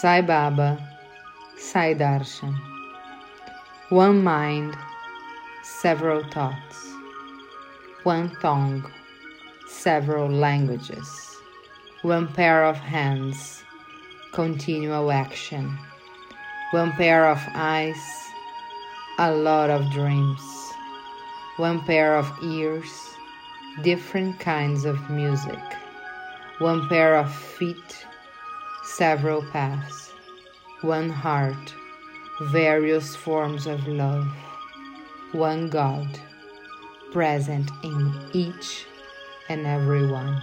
Sai Baba, Sai Darshan. One mind, several thoughts. One tongue, several languages. One pair of hands, continual action. One pair of eyes, a lot of dreams. One pair of ears, different kinds of music. One pair of feet, several paths, one heart, various forms of love, one God, present in each and every one.